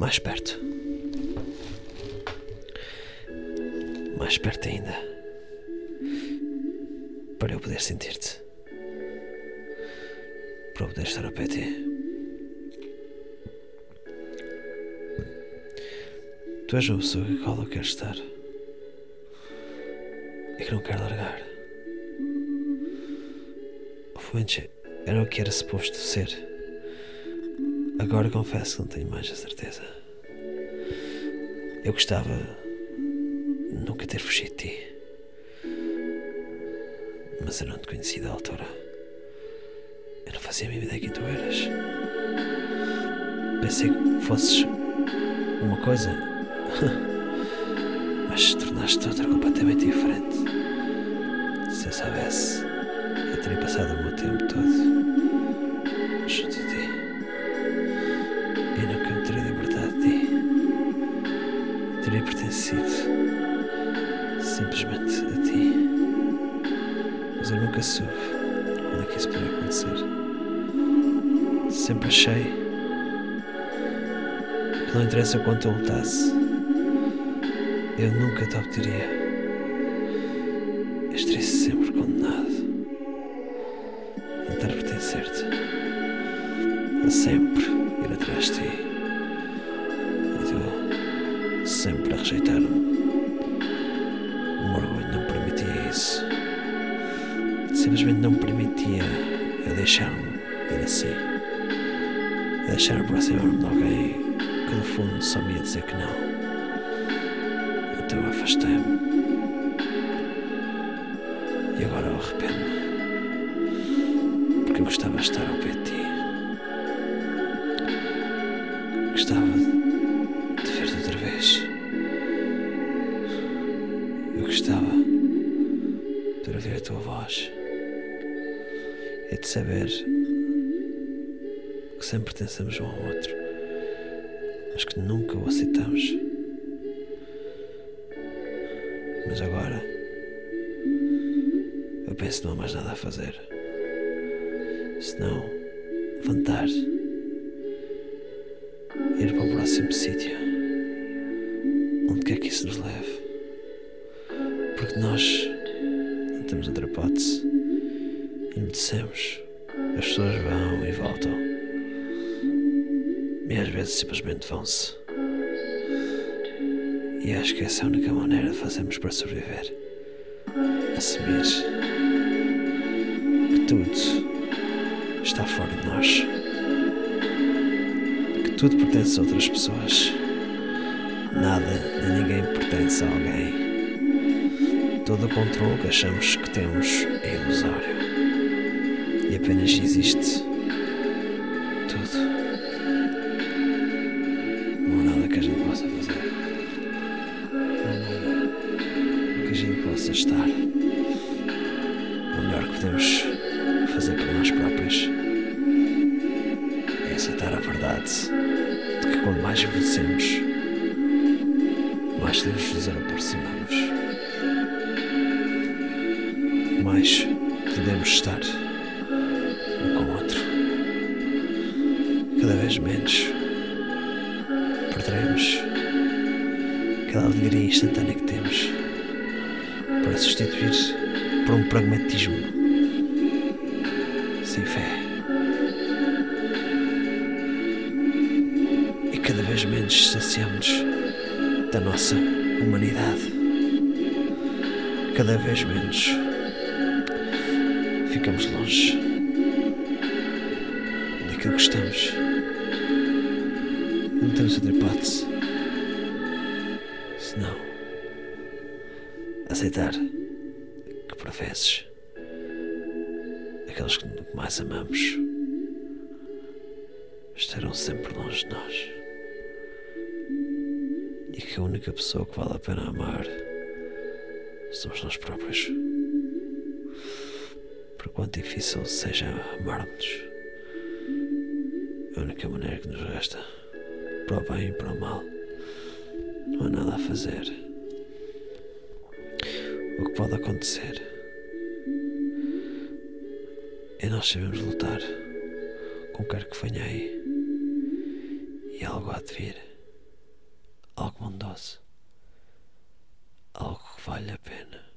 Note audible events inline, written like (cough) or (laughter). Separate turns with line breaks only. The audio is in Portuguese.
Mais perto. Mais perto ainda. Para eu poder sentir-te. Para eu poder estar ao pé ti. Tu és uma pessoa a qual eu quero estar. E que não quero largar. Fuente era o que era suposto ser. Agora confesso que não tenho mais a certeza. Eu gostava nunca ter fugido de ti. Mas eu não te conheci da altura. Eu não fazia a mínima ideia quem tu eras. Pensei que fosses uma coisa, (laughs) mas tornaste-te outra completamente diferente. Se eu soubesse, Teria pertencido simplesmente a ti. Mas eu nunca soube quando é que isso poderia acontecer. Sempre achei que não interessa quanto eu lutasse, eu nunca te obteria. Eu estaria sempre condenado a tentar pertencer-te, a sempre ir atrás de ti. Sempre a rejeitar-me. O orgulho não permitia isso. Simplesmente não permitia eu deixar-me ir assim. A deixar aproximar-me de alguém que no fundo só me ia dizer que não. Então afastei-me. E agora eu arrependo-me. Porque eu gostava de estar ao pé de ti. Voz. E de saber que sempre pertencemos um ao outro, mas que nunca o aceitamos. Mas agora eu penso que não há mais nada a fazer. Senão levantar, ir para o próximo sítio, onde quer que isso nos leve. Porque nós hipótese. Envelhecemos. As pessoas vão e voltam. E às vezes simplesmente vão-se. E acho que essa é a única maneira de fazermos para sobreviver. Assumir que tudo está fora de nós. Que tudo pertence a outras pessoas. Nada nem ninguém pertence a alguém. Todo o controle que achamos que temos é ilusório. E apenas existe tudo. Não há nada que a gente possa fazer. Não há nada que a gente possa estar. O melhor que podemos fazer por nós próprios é aceitar a verdade de que quando mais envelhecemos, mais Deus nos aproximamos. Mais podemos estar um com o outro. Cada vez menos perderemos aquela alegria instantânea que temos para substituir por um pragmatismo sem fé. E cada vez menos distanciamos da nossa humanidade. Cada vez menos ficamos longe daquilo que estamos. Não temos outra hipótese senão aceitar que por vezes aqueles que mais amamos estarão sempre longe de nós e que a única pessoa que vale a pena amar somos nós próprios. Por quanto difícil seja amar-nos, a única maneira que nos resta, para o bem e para o mal, não há nada a fazer. O que pode acontecer é nós sabemos lutar com quer que venha aí e algo há de vir. bondoso. Algo que vale a pena.